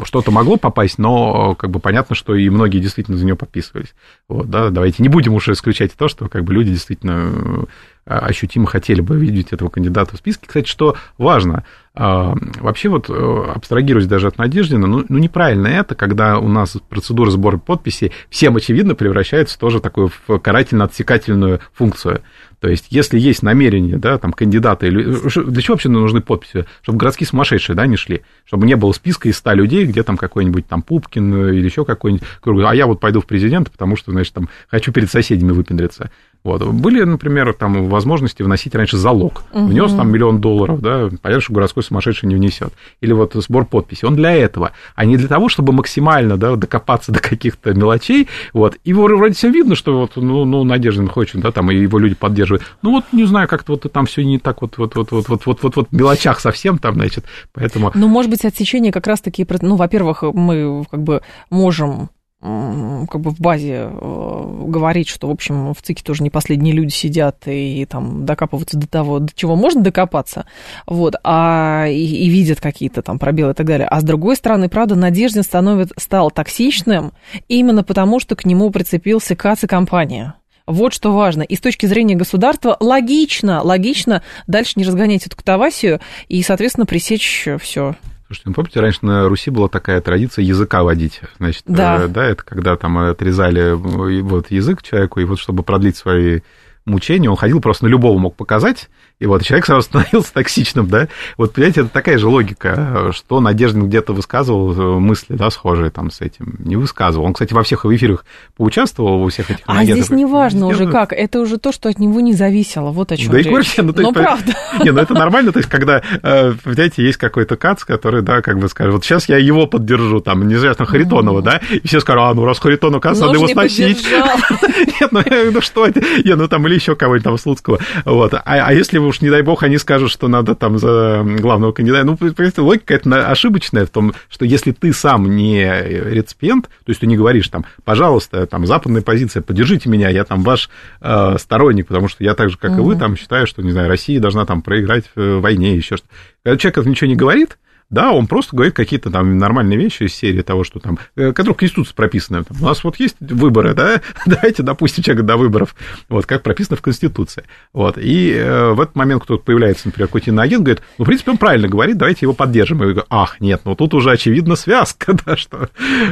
что-то могло попасть, но, как бы, понятно, что и многие действительно за него подписывались. Вот, да, давайте не будем уж исключать то, что, как бы, люди действительно э, ощутимо хотели бы видеть этого кандидата в списке. Кстати, что важно, А, вообще вот э, абстрагируясь даже от Надеждина, ну, ну неправильно это, когда у нас процедура сбора подписей всем очевидно превращается тоже такую в карательно-отсекательную функцию. То есть, если есть намерение, да, там, кандидата, или... для чего вообще нужны подписи? Чтобы городские сумасшедшие, да, не шли, чтобы не было списка из 100 людей, где там какой-нибудь там Пупкин или еще какой-нибудь, а я вот пойду в президент, потому что, значит, там, хочу перед соседями выпендриться. Вот. Были, например, там возможности вносить раньше залог. Угу. Внес там миллион долларов, да, понятно, что городской сумасшедший не внесет. Или вот сбор подписи. Он для этого, а не для того, чтобы максимально да, докопаться [laughs] до каких-то мелочей. Вот. И вроде всем видно, что вот, ну, ну, Надеждин хочет, да, там, и его люди поддерживают. Ну, вот, не знаю, как-то вот там все не так вот, вот, вот, вот, вот, вот, вот, вот, мелочах совсем там, значит, поэтому... Ну, может быть, отсечение как раз-таки, ну, во-первых, мы как бы можем как бы в базе э, говорить, что, в общем, в ЦИКе тоже не последние люди сидят и там докапываются до того, до чего можно докопаться, вот, а и, и видят какие-то там пробелы и так далее. А с другой стороны, правда, Надеждин становится, стал токсичным именно потому, что к нему прицепился КАЦ и компания. Вот что важно. И с точки зрения государства логично, логично дальше не разгонять эту катавасию и, соответственно, пресечь все. Слушайте, ну помните, раньше на Руси была такая традиция языка водить. Значит, да, э, да это когда там отрезали э, вот, язык человеку, и вот чтобы продлить свои мучения, он ходил просто на любого мог показать, и вот человек сразу становился [laughs] токсичным, да. Вот, понимаете, это такая же логика, что Надеждин где-то высказывал э, мысли, да, схожие там с этим. Не высказывал. Он, кстати, во всех эфирах поучаствовал, во всех этих А здесь не важно уже как, это уже то, что от него не зависело, вот о чем да речь. И вообще, ну, то есть, ну, правда. [laughs] Не, ну это нормально, то есть, когда, э, знаете, есть какой-то кац, который, да, как бы скажет, вот сейчас я его поддержу, там, неизвестно, Харитонова, да, и все скажут, а, ну, раз Харитонов, кац, надо его сносить. [laughs] Нет, ну, ну что это, ну, там, или еще кого-нибудь там, Слуцкого, вот. А, а если уж, не дай бог, они скажут, что надо там за главного кандидата. Ну, понимаете, логика это ошибочная в том, что если ты сам не реципиент, то есть ты не говоришь там, пожалуйста, там западная позиция, поддержите меня, я там ваш э, сторонник, потому что я так же, как mm-hmm. и вы, там считаю, что, не знаю, Россия должна там проиграть в войне, еще что-то. Когда человек ничего не говорит, да, он просто говорит какие-то там нормальные вещи из серии того, что там, э, которые в Конституции прописаны. Там, у нас вот есть выборы, да, [laughs] давайте допустим человека до выборов, вот, как прописано в Конституции. Вот, и э, в этот момент кто-то появляется, например, какой-то иноагент, говорит, ну, в принципе, он правильно говорит, давайте его поддержим. И я говорю, ах, нет, ну, тут уже очевидно связка, [laughs] да, что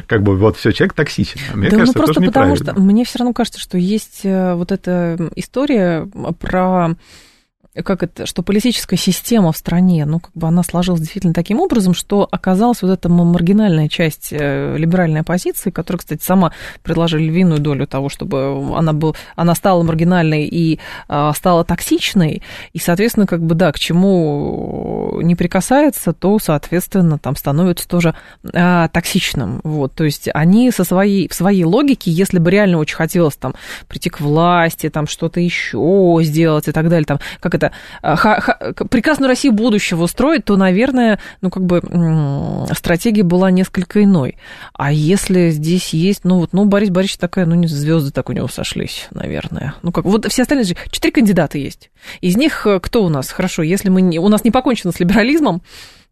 как бы вот все, человек токсичен. А мне да, кажется, ну, просто потому что мне все равно кажется, что есть э, вот эта история про как это, что политическая система в стране, ну, как бы она сложилась действительно таким образом, что оказалась вот эта маргинальная часть э, либеральной оппозиции, которая, кстати, сама предложила львиную долю того, чтобы она, был, она стала маргинальной и а, стала токсичной, и, соответственно, как бы, да, к чему не прикасается, то, соответственно, там становится тоже а, токсичным, вот, то есть они со своей, в своей логике, если бы реально очень хотелось там прийти к власти, там что-то еще сделать и так далее, там, как это, это прекрасную Россию будущего устроить, то, наверное, ну, как бы стратегия была несколько иной. А если здесь есть, ну, вот, ну, Борис Борисович такая, ну, не звезды так у него сошлись, наверное. Ну, как, вот все остальные же, четыре кандидата есть. Из них э, кто у нас? Хорошо, если мы не, у нас не покончено с либерализмом,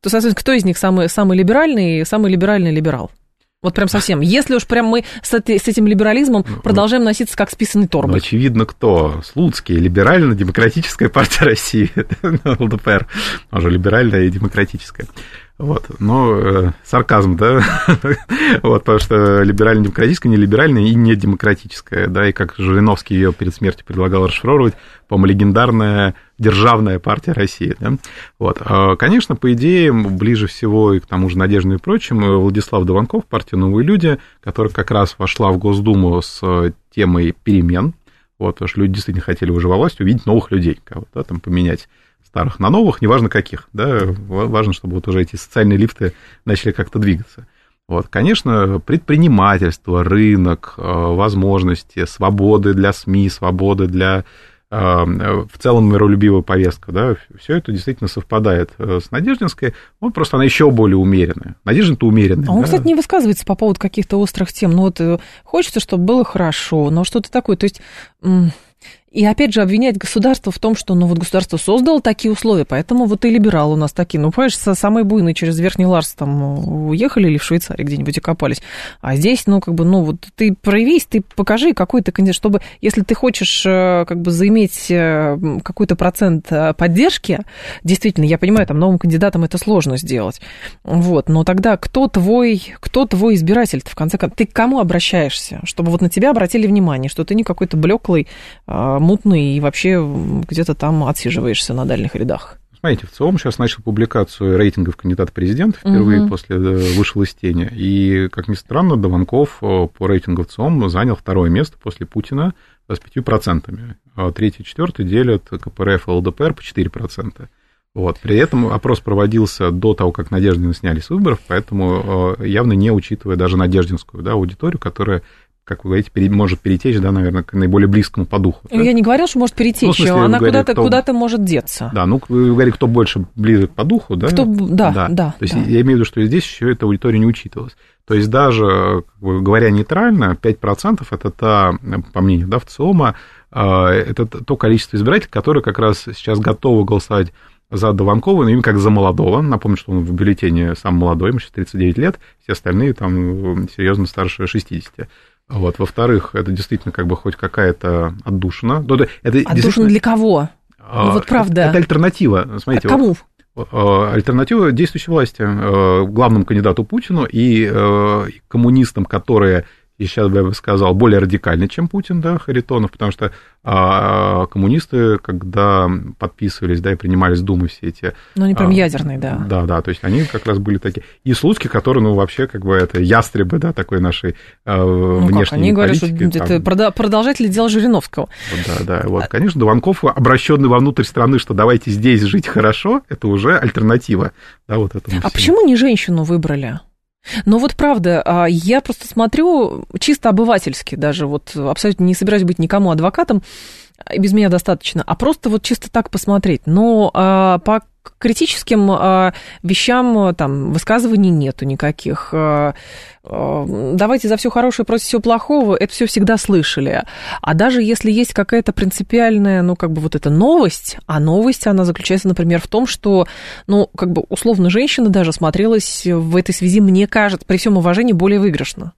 то, соответственно, кто из них самый, самый либеральный, самый либеральный либерал? Вот прям совсем. Если уж прям мы с, с этим либерализмом ну, продолжаем носиться как с писаной торбой. Ну, очевидно, кто? Слуцкий, либерально-демократическая [laughs] партия России, [laughs] ЛДПР, уже либеральная и демократическая. Вот, но э, сарказм, да, [laughs] вот, потому что либерально-демократическая, не либеральная и не демократическая, да, и как Жириновский ее перед смертью предлагал расшифровывать, по-моему, легендарная державная партия России, да, вот, а, конечно, по идее, ближе всего и к тому же Надежде и прочим, Владислав Дованков, партия «Новые люди», которая как раз вошла в Госдуму с темой перемен, вот, потому что люди действительно хотели уже во власти увидеть новых людей, кого-то там поменять старых на новых, неважно каких, да, важно, чтобы вот уже эти социальные лифты начали как-то двигаться. Вот, конечно, предпринимательство, рынок, э, возможности, свободы для СМИ, свободы для э, в целом миролюбивая повестка, да, все это действительно совпадает э, с Надеждинской, он просто она еще более умеренная. Надеждин-то умеренная. А он, да? кстати, не высказывается по поводу каких-то острых тем, ну вот хочется, чтобы было хорошо, но что-то такое, то есть И опять же обвинять государство в том, что ну вот государство создало такие условия, поэтому вот и либералы у нас такие. Ну, понимаешь, самые буйные через Верхний Ларс там уехали или в Швейцарии где-нибудь окопались. А здесь, ну, как бы, ну, вот ты проявись, ты покажи какой то кандидат, чтобы, если ты хочешь э, как бы заиметь э, какой-то процент э, поддержки, действительно, я понимаю, там новым кандидатам это сложно сделать. Вот, но тогда кто твой, кто твой избиратель в конце концов? Ты к кому обращаешься? Чтобы вот на тебя обратили внимание, что ты не какой-то блеклый мутный и вообще где-то там отсиживаешься на дальних рядах. Смотрите, в ЦИОМ сейчас начал публикацию рейтингов кандидата президента впервые угу. после э, вышел из тени. И, как ни странно, Дованков э, по рейтингу в ЦИОМ занял второе место после Путина с 5%. А третий и четвертый делят КПРФ и ЛДПР по 4%. Вот. При этом опрос проводился до того, как Надеждина сняли с выборов, поэтому э, явно не учитывая даже надеждинскую да, аудиторию, которая как вы говорите, пере, может перетечь, да, наверное, к наиболее близкому по духу. Да? Я не говорил, что может перетечь, ну, смысле, она куда-то, кто... куда-то может деться. Да, ну, вы говорите, кто больше ближе по духу, да? Кто, да, да. да То есть да. я имею в виду, что здесь еще эта аудитория не учитывалась. То есть даже, говоря нейтрально, 5% это та, по мнению да, ВЦИОМа, а, это то количество избирателей, которые как раз сейчас готовы голосовать за Дованкова, но им как за молодого. Напомню, что он в бюллетене сам молодой, ему сейчас 39 лет, все остальные там серьезно старше 60. Вот. Во-вторых, это действительно как бы хоть какая-то отдушина. Ну, это отдушина для кого? Ну, вот правда. Это, это альтернатива. Смотрите, а кому? Вот, альтернатива действующей власти, э, главному кандидату Путину и э, коммунистам, которые и сейчас бы я бы сказал, более радикальный, чем Путин, да, Харитонов, потому что а, коммунисты, когда подписывались, да, и принимались Думы все эти... Ну, они прям а, ядерные, да. Да, да, то есть они как раз были такие. И Слуцкий, который, ну, вообще, как бы, это ястребы, да, такой нашей а, ну, внешней как, они говорят, что это там... продолжатели дела Жириновского. Да, да, вот, конечно, Дованков, обращенный вовнутрь страны, что давайте здесь жить хорошо, это уже альтернатива, да, вот этому. А почему не женщину выбрали? Ну вот правда, а, я просто смотрю чисто обывательски даже, вот абсолютно не собираюсь быть никому адвокатом, без меня достаточно, а просто вот чисто так посмотреть. Но а, по критическим а, вещам там высказываний нету никаких. А, а, давайте за все хорошее против всего плохого, это все всегда слышали. А даже если есть какая-то принципиальная, ну, как бы вот эта новость, а новость, она заключается, например, в том, что, ну, как бы условно женщина даже смотрелась в этой связи, мне кажется, при всем уважении, более выигрышно.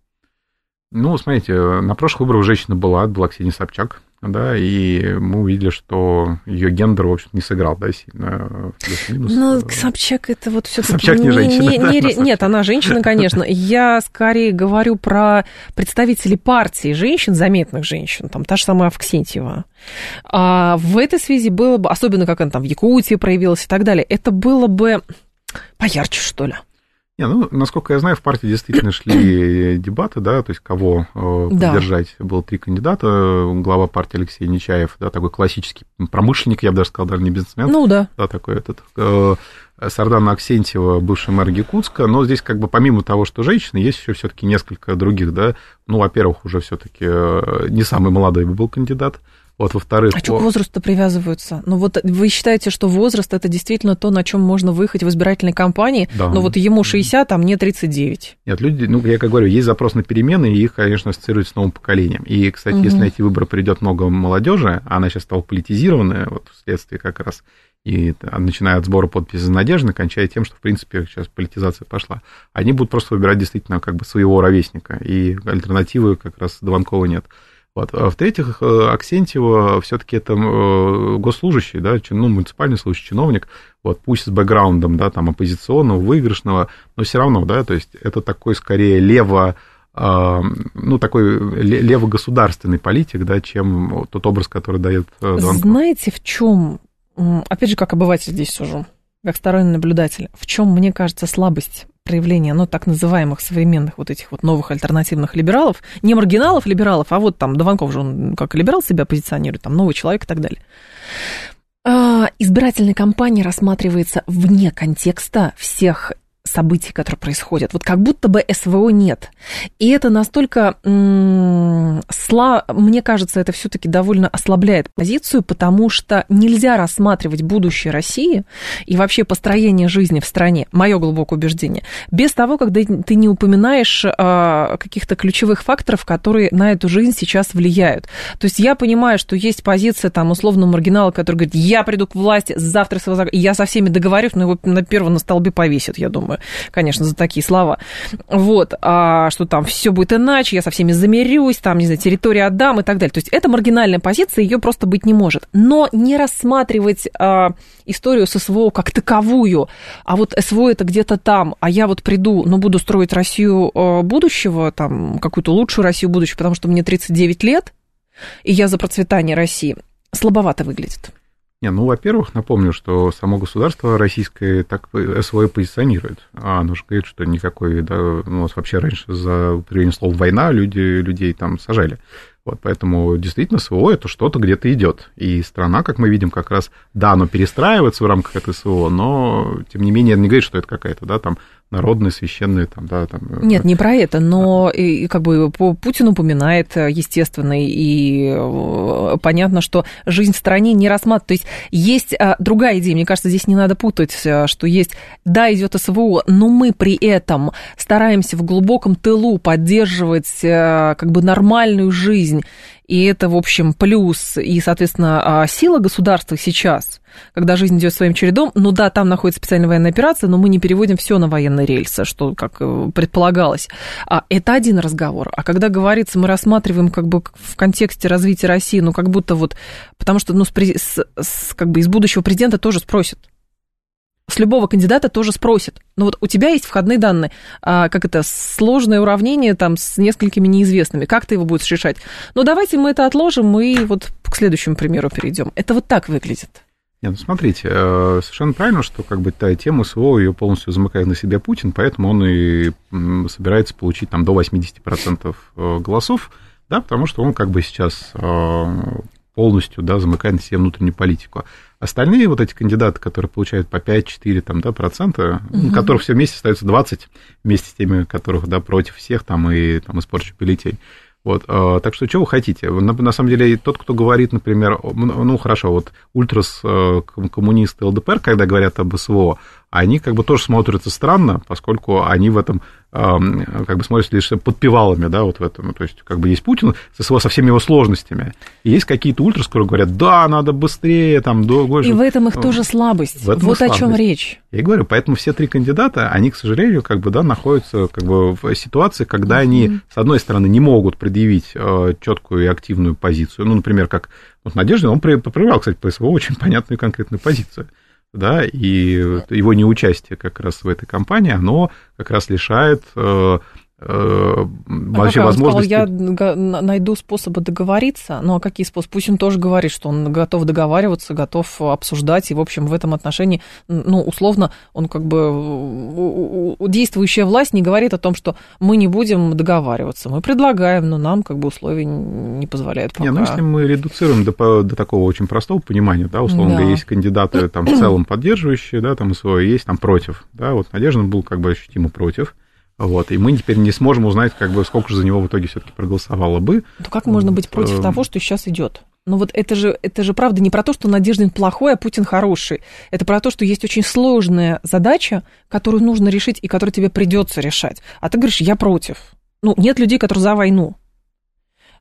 Ну, смотрите, на прошлых выборах женщина была, была Ксения Собчак, да, и мы увидели, что ее гендер, в общем не сыграл, да, сильно плюс-минус. Ну, Собчак это вот все Собчак не, женщина. Не, не, не, нет, она женщина, конечно. Я скорее говорю про представителей партии женщин, заметных женщин, там та же самая Авксентьева. А в этой связи было бы, особенно как она там в Якутии проявилась и так далее, это было бы поярче, что ли. Не, ну, насколько я знаю, в партии действительно шли [coughs] дебаты, да, то есть кого э, да. поддержать. Было три кандидата. Глава партии Алексей Нечаев, да, такой классический промышленник, я бы даже сказал, даже не бизнесмен. Ну, да. Да, такой этот. Э, Сардана Аксентьева, бывший мэр Якутска, но здесь как бы помимо того, что женщины, есть еще все-таки несколько других, да, ну, во-первых, уже все-таки э, не самый молодой был кандидат, вот, во-вторых... А по... что к возрасту привязываются? Ну, вот вы считаете, что возраст – это действительно то, на чем можно выехать в избирательной кампании, да. но вот ему 60, а мне 39. Нет, люди, ну, я как говорю, есть запрос на перемены, и их, конечно, ассоциируют с новым поколением. И, кстати, угу. если на эти выборы придет много молодежи, она сейчас стала политизированная, вот вследствие как раз и начиная от сбора подписей за Надежды, кончая тем, что, в принципе, сейчас политизация пошла. Они будут просто выбирать действительно как бы своего ровесника, и альтернативы как раз Дованкова нет. Вот. А в-третьих, э, Аксентьева все-таки это э, госслужащий, да, ну, муниципальный служащий, чиновник, вот, пусть с бэкграундом, да, там, оппозиционного, выигрышного, но все равно, да, то есть это такой, скорее, лево, а, ну, такой левогосударственный политик, да, чем тот образ, который дает э, Донков. Знаете, в чем, опять же, как обыватель здесь сужу, как сторонний наблюдатель, в чем, мне кажется, слабость проявления, ну, так называемых современных вот этих вот новых альтернативных либералов, не маргиналов либералов, а вот там Дованков же, он как либерал себя позиционирует, там новый человек и так далее. А, избирательная кампания рассматривается вне контекста всех событий, которые происходят. Вот как будто бы СВО нет. И это настолько, сла... мне кажется, это все-таки довольно ослабляет позицию, потому что нельзя рассматривать будущее России и вообще построение жизни в стране, мое глубокое убеждение, без того, когда ты не упоминаешь а, каких-то ключевых факторов, которые на эту жизнь сейчас влияют. То есть я понимаю, что есть позиция там условного маргинала, который говорит, я приду к власти, завтра я со всеми договорюсь, но его на первого на столбе повесят, я думаю, конечно, за такие слова. Вот, а что там все будет иначе, я со всеми замерюсь, там, не знаю, территорию отдам и так далее. То есть это маргинальная позиция, ее просто быть не может. Но не рассматривать а, историю с СВО как таковую, а вот СВО это где-то там, а я вот приду, но буду строить Россию а, будущего, там, какую-то лучшую Россию будущего, потому что мне 39 лет, и я за процветание России, слабовато выглядит. Не, ну, во-первых, напомню, что само государство российское так СВО позиционирует. А оно же говорит, что никакой, да, ну, вот вообще раньше за употребление слова «война» люди, людей там сажали. Вот, поэтому действительно СВО это что-то где-то идет. И страна, как мы видим, как раз, да, оно перестраивается в рамках этой СВО, но тем не менее не говорит, что это какая-то, да, там народные, священные, там, да, там... Э, Нет, не про это, но и, как бы Путин упоминает, естественно, и э, понятно, что жизнь в стране не рассматривает. То есть есть другая идея, мне кажется, здесь не надо путать, э, что есть, да, идет СВО, но мы при этом стараемся в глубоком тылу поддерживать как бы нормальную жизнь и это, в общем, плюс и, соответственно, а, сила государства сейчас, когда жизнь идет своим чередом. Ну да, там находится специальная военная операция, но мы не переводим все на военные рельсы, что как э, предполагалось. А это один разговор. А когда говорится, мы рассматриваем как бы в контексте развития России, ну как будто вот, потому что ну, с, с, как бы из будущего президента тоже спросят с любого кандидата тоже спросят. Но вот у тебя есть входные данные, а, как это, сложное уравнение там с несколькими неизвестными. Как ты его будешь решать? Ну, давайте мы это отложим и вот к следующему примеру перейдем. Это вот так выглядит. Нет, ну смотрите, э, совершенно правильно, что как бы та тема СВО ее полностью замыкает на себя Путин, поэтому он и собирается получить там до 80% э, голосов, да, потому что он как бы сейчас э, полностью да, замыкает на себе внутреннюю политику. Остальные вот эти кандидаты, которые получают по 5-4 там, да, процента, угу. которых все вместе остается 20, вместе с теми, которых да, против всех там, и там, испорчу бюллетень. Вот, э, так что, что вы хотите? На, на самом деле, тот, кто говорит, например, ну, хорошо, вот ультрас, э, коммунисты ЛДПР, когда говорят об СВО, они как бы тоже смотрятся странно, поскольку они в этом как бы смотрятся лишь подпевалами, да, вот в этом. То есть, как бы есть Путин со, со всеми его сложностями, и есть какие-то ультрас, которые говорят, да, надо быстрее, там, до... И в этом их тоже слабость. Вот слабость. о чем речь. Я говорю, поэтому все три кандидата, они, к сожалению, как бы, да, находятся как бы в ситуации, когда mm-hmm. они, с одной стороны, не могут предъявить э, четкую и активную позицию. Ну, например, как вот Надежда, он проявлял, кстати, по СВО очень понятную и конкретную позицию да, и его неучастие как раз в этой кампании, оно как раз лишает э, Э, вообще возможности... Сказал, я найду способы договориться. Ну, а какие способы? Пусть он тоже говорит, что он готов договариваться, готов обсуждать. И, в общем, в этом отношении, ну, условно, он как бы... Действующая власть не говорит о том, что мы не будем договариваться. Мы предлагаем, но нам как бы условия не позволяют пока. Не, ну, если мы редуцируем до, до такого очень простого понимания, да, условно да. говоря, есть кандидаты там в целом поддерживающие, да, там СВО, есть там против, да, вот Надежда был как бы ощутимо против, вот, и мы теперь не сможем узнать, как бы, сколько же за него в итоге все-таки проголосовало бы. Ну как можно быть против того, что сейчас идет? Ну вот это же, это же правда не про то, что Надеждин плохой, а Путин хороший. Это про то, что есть очень сложная задача, которую нужно решить и которую тебе придется решать. А ты говоришь, я против. Ну, нет людей, которые за войну.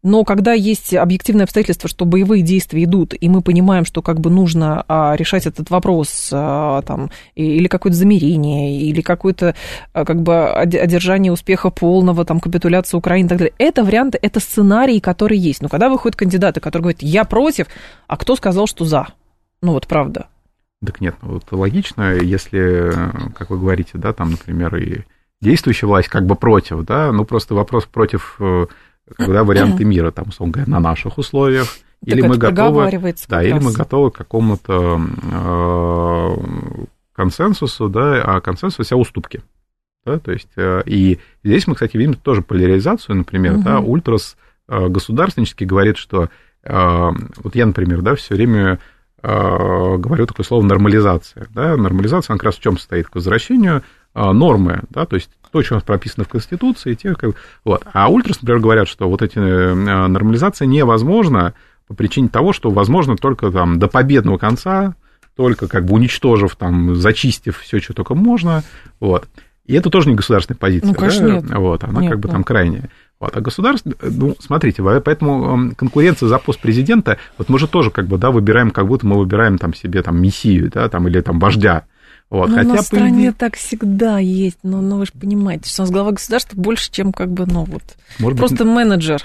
Но когда есть объективные обстоятельства, что боевые действия идут, и мы понимаем, что как бы нужно а, решать этот вопрос, а, там, или какое-то замерение, или какое-то а, как бы одержание успеха полного, там, капитуляция Украины и так далее, это варианты, это сценарии, которые есть. Но когда выходят кандидаты, которые говорят, я против, а кто сказал, что за? Ну вот правда. Так нет, ну, вот логично, если, как вы говорите, да, там, например, и действующая власть как бы против, да, ну просто вопрос против э, когда [clears throat] варианты мира, там, условно говоря, на наших условиях, так или мы готовы, да, или мы готовы к какому-то э, консенсусу, да, а консенсус это уступки. Да, то есть, э, и здесь мы, кстати, видим тоже поляризацию, например, угу. да, ультрас э, государственнически говорит, что э, вот я, например, да, все время э, говорю такое слово нормализация. Да, нормализация, она как раз в чем состоит? К возвращению нормы, да, то есть то, что у нас прописано в Конституции, те, как, вот. А ультрас, например, говорят, что вот эти нормализация невозможна по причине того, что возможно только там до победного конца, только как бы уничтожив, там, зачистив все, что только можно, вот. И это тоже не государственная позиция, ну, конечно, да? нет. Вот, она нет, как бы да. там крайняя. Вот, а государство, ну, смотрите, поэтому конкуренция за пост президента, вот мы же тоже как бы, да, выбираем, как будто мы выбираем там себе там мессию, да, там, или там вождя. Вот, ну, хотя, по стране идее, так всегда есть, но, но вы же понимаете, что у нас глава государства больше, чем как бы, ну вот, может просто быть, менеджер.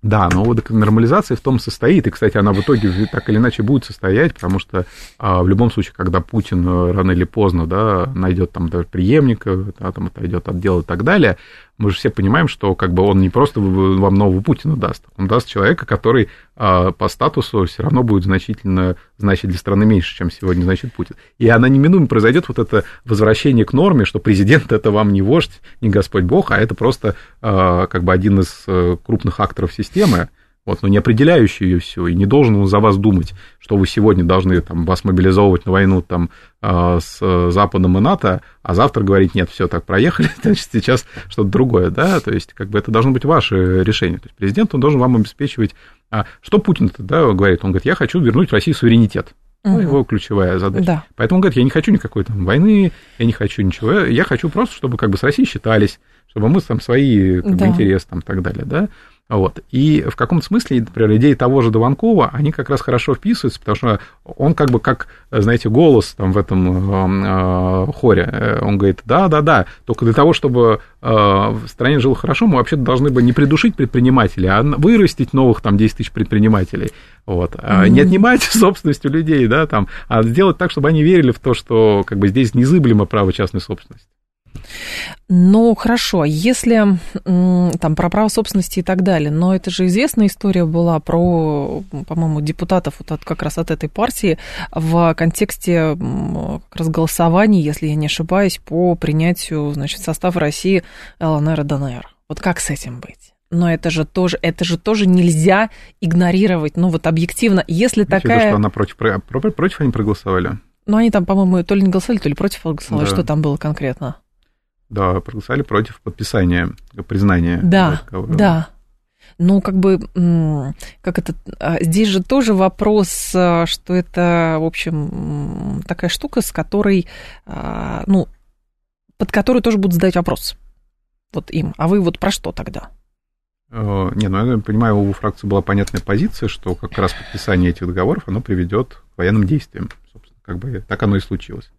Да, но вот нормализация в том состоит, и, кстати, она в итоге так или иначе будет состоять, потому что а, в любом случае, когда Путин э, рано или поздно да, найдет там даже преемника, да, там отойдет от дела и так далее, мы же все понимаем, что как бы он не просто вам нового Путина даст, он даст человека, который а, по статусу все равно будет значительно значить для страны меньше, чем сегодня значит Путин. И она неминуемо произойдет вот это возвращение к норме, что президент это вам не вождь, не Господь Бог, а это просто а, как бы один из э, крупных акторов системы, вот, но не определяющий ее все, и не должен он за вас думать, что вы сегодня должны там, вас мобилизовывать на войну там, а, с Западом и НАТО, а завтра говорить, нет, все, так проехали, [laughs] значит, сейчас что-то другое, да, то есть, как бы это должно быть ваше решение. То есть, президент, он должен вам обеспечивать... А что Путин да, говорит? Он говорит, я хочу вернуть России суверенитет. Ну, его ключевая задача. Да. Поэтому он говорит, я не хочу никакой там войны, я не хочу ничего, я хочу просто, чтобы как бы с Россией считались, чтобы мы там свои как бы, Да. интересы там и так далее, да. Вот. И в каком-то смысле, например, идеи того же Дованкова, они как раз хорошо вписываются, потому что он как бы как, знаете, голос там в этом э, э, хоре. Он говорит, да-да-да, только для того, чтобы э, в стране жило хорошо, мы вообще должны бы не придушить предпринимателей, а вырастить новых там 10 тысяч предпринимателей. Вот. А Не отнимать [laughs] собственность у людей, да, там, а сделать так, чтобы они верили в то, что как бы здесь незыблемо право частной собственности. Ну, хорошо, если там про право собственности и так далее, но это же известная история была про, по-моему, депутатов вот от, как раз от этой партии в контексте как раз голосований, если я не ошибаюсь, по принятию, значит, состава России ЛНР и ДНР. Вот как с этим быть? Но это же тоже, это же тоже нельзя игнорировать, ну вот объективно, если Имеете в виду, такая... что она против, про- про- против они проголосовали? Ну, они там, по-моему, то ли не голосовали, то ли против голосовали, Да. что там было конкретно? Да, проголосовали против подписания, признания. Да, договора. да. Ну, как бы, как это, а, здесь же тоже вопрос, а, что это, в общем, такая штука, с которой, а, ну, под которую тоже будут задать вопрос. Вот им. А вы вот про что тогда? Э, Не, ну я понимаю, у фракции была понятная позиция, что как раз подписание этих договоров, оно приведет к военным действиям. Собственно, как бы так оно и случилось.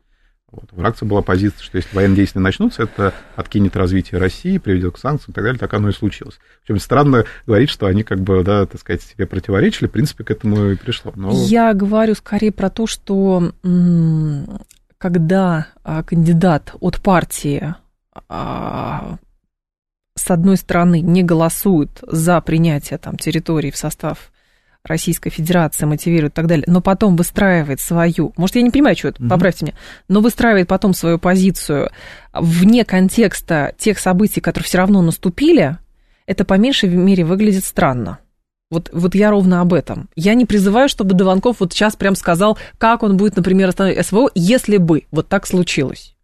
Вот. У фракции была позиция, что если военные действия начнутся, это откинет развитие России, приведет к санкциям и так далее, так оно и случилось. Причем странно говорить, что они как бы, да, так сказать, себе противоречили, в принципе, к этому и пришло. Но... Я говорю скорее про то, что когда а, кандидат от партии а, с одной стороны не голосует за принятие там, территории в состав Российской Федерации, мотивирует и так далее, но потом выстраивает свою, может, я не понимаю, что это, Мгм. поправьте меня, но выстраивает потом свою позицию вне контекста тех событий, которые все равно наступили, это по меньшей мере выглядит странно. Вот, вот я ровно об этом. Я не призываю, чтобы Дованков вот сейчас прям сказал, как он будет, например, остановить СВО, если бы вот так случилось.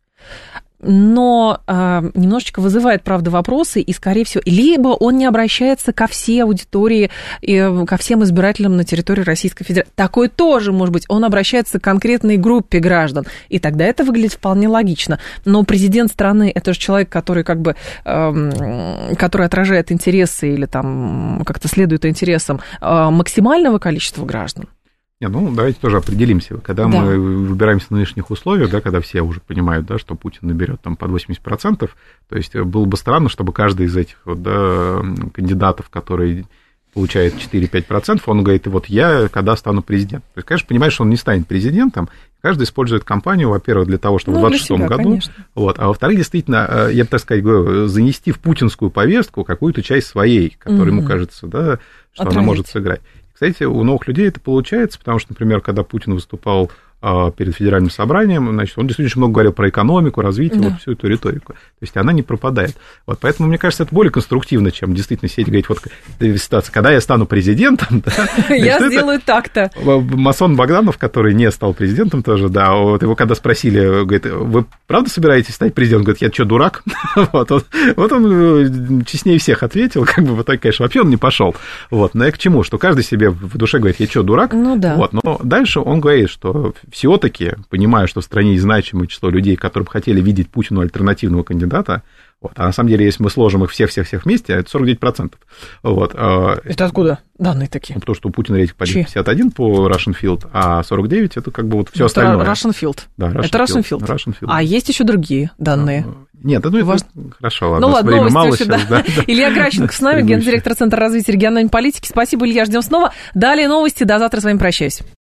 Но а, немножечко вызывает, правда, вопросы, и, скорее всего, либо он не обращается ко всей аудитории, э, ко всем избирателям на территории Российской Федерации. Такое тоже может быть. Он обращается к конкретной группе граждан, и тогда это выглядит вполне логично. Но президент страны – это же человек, который как бы, эм, который отражает интересы или там как-то следует интересам э, максимального количества граждан. Не, ну, давайте тоже определимся. Когда Да. мы выбираемся на нынешних условиях, да, когда все уже понимают, да, что Путин наберет там под 80%, то есть было бы странно, чтобы каждый из этих вот, да, кандидатов, который получает 4-5%, он говорит, вот я когда стану президентом. То есть, конечно, понимает, что он не станет президентом, каждый использует кампанию, во-первых, для того, чтобы Ну, в для 26 себя, году, конечно. вот, а во-вторых, действительно, э, я бы, так сказать, говорю, занести в путинскую повестку какую-то часть своей, которая ему Мгм. кажется, да, что она Отразить. может сыграть. Кстати, у новых людей это получается, потому что, например, когда Путин выступал перед федеральным собранием, значит, он действительно много говорил про экономику, развитие, да. вот всю эту риторику. То есть она не пропадает. Вот поэтому, мне кажется, это более конструктивно, чем действительно сидеть и говорить, вот ситуация, когда я стану президентом, [laughs] я сделаю так-то. Масон Богданов, который не стал президентом тоже, да, вот его когда спросили, говорит, вы правда собираетесь стать президентом? Говорит, я что, дурак? [laughs] вот, он, вот он э, честнее всех ответил, как бы в итоге, конечно, вообще он не пошел. Вот, но я к чему? Что каждый себе в душе говорит, я что, дурак? Ну да. Вот, но дальше он говорит, что все-таки, понимая, что в стране есть значимое число людей, которые бы хотели видеть Путину альтернативного кандидата, вот. А на самом деле, если мы сложим их всех-всех-всех вместе, это 49%. Вот. А, это откуда данные такие? Ну, потому что у Путина рейтинг по 51 по Russian Field, а 49 это как бы вот все это остальное. Russian Field. Да, Russian это Russian Field. Russian Field. А есть еще другие данные? А, нет, ну это Ваш... хорошо, ладно. Ну ладно, время мало сейчас, да. да. Илья Гращенко с нами, гендиректор Центра развития региональной политики. Спасибо, Илья, ждем снова. Далее новости, до завтра с вами прощаюсь.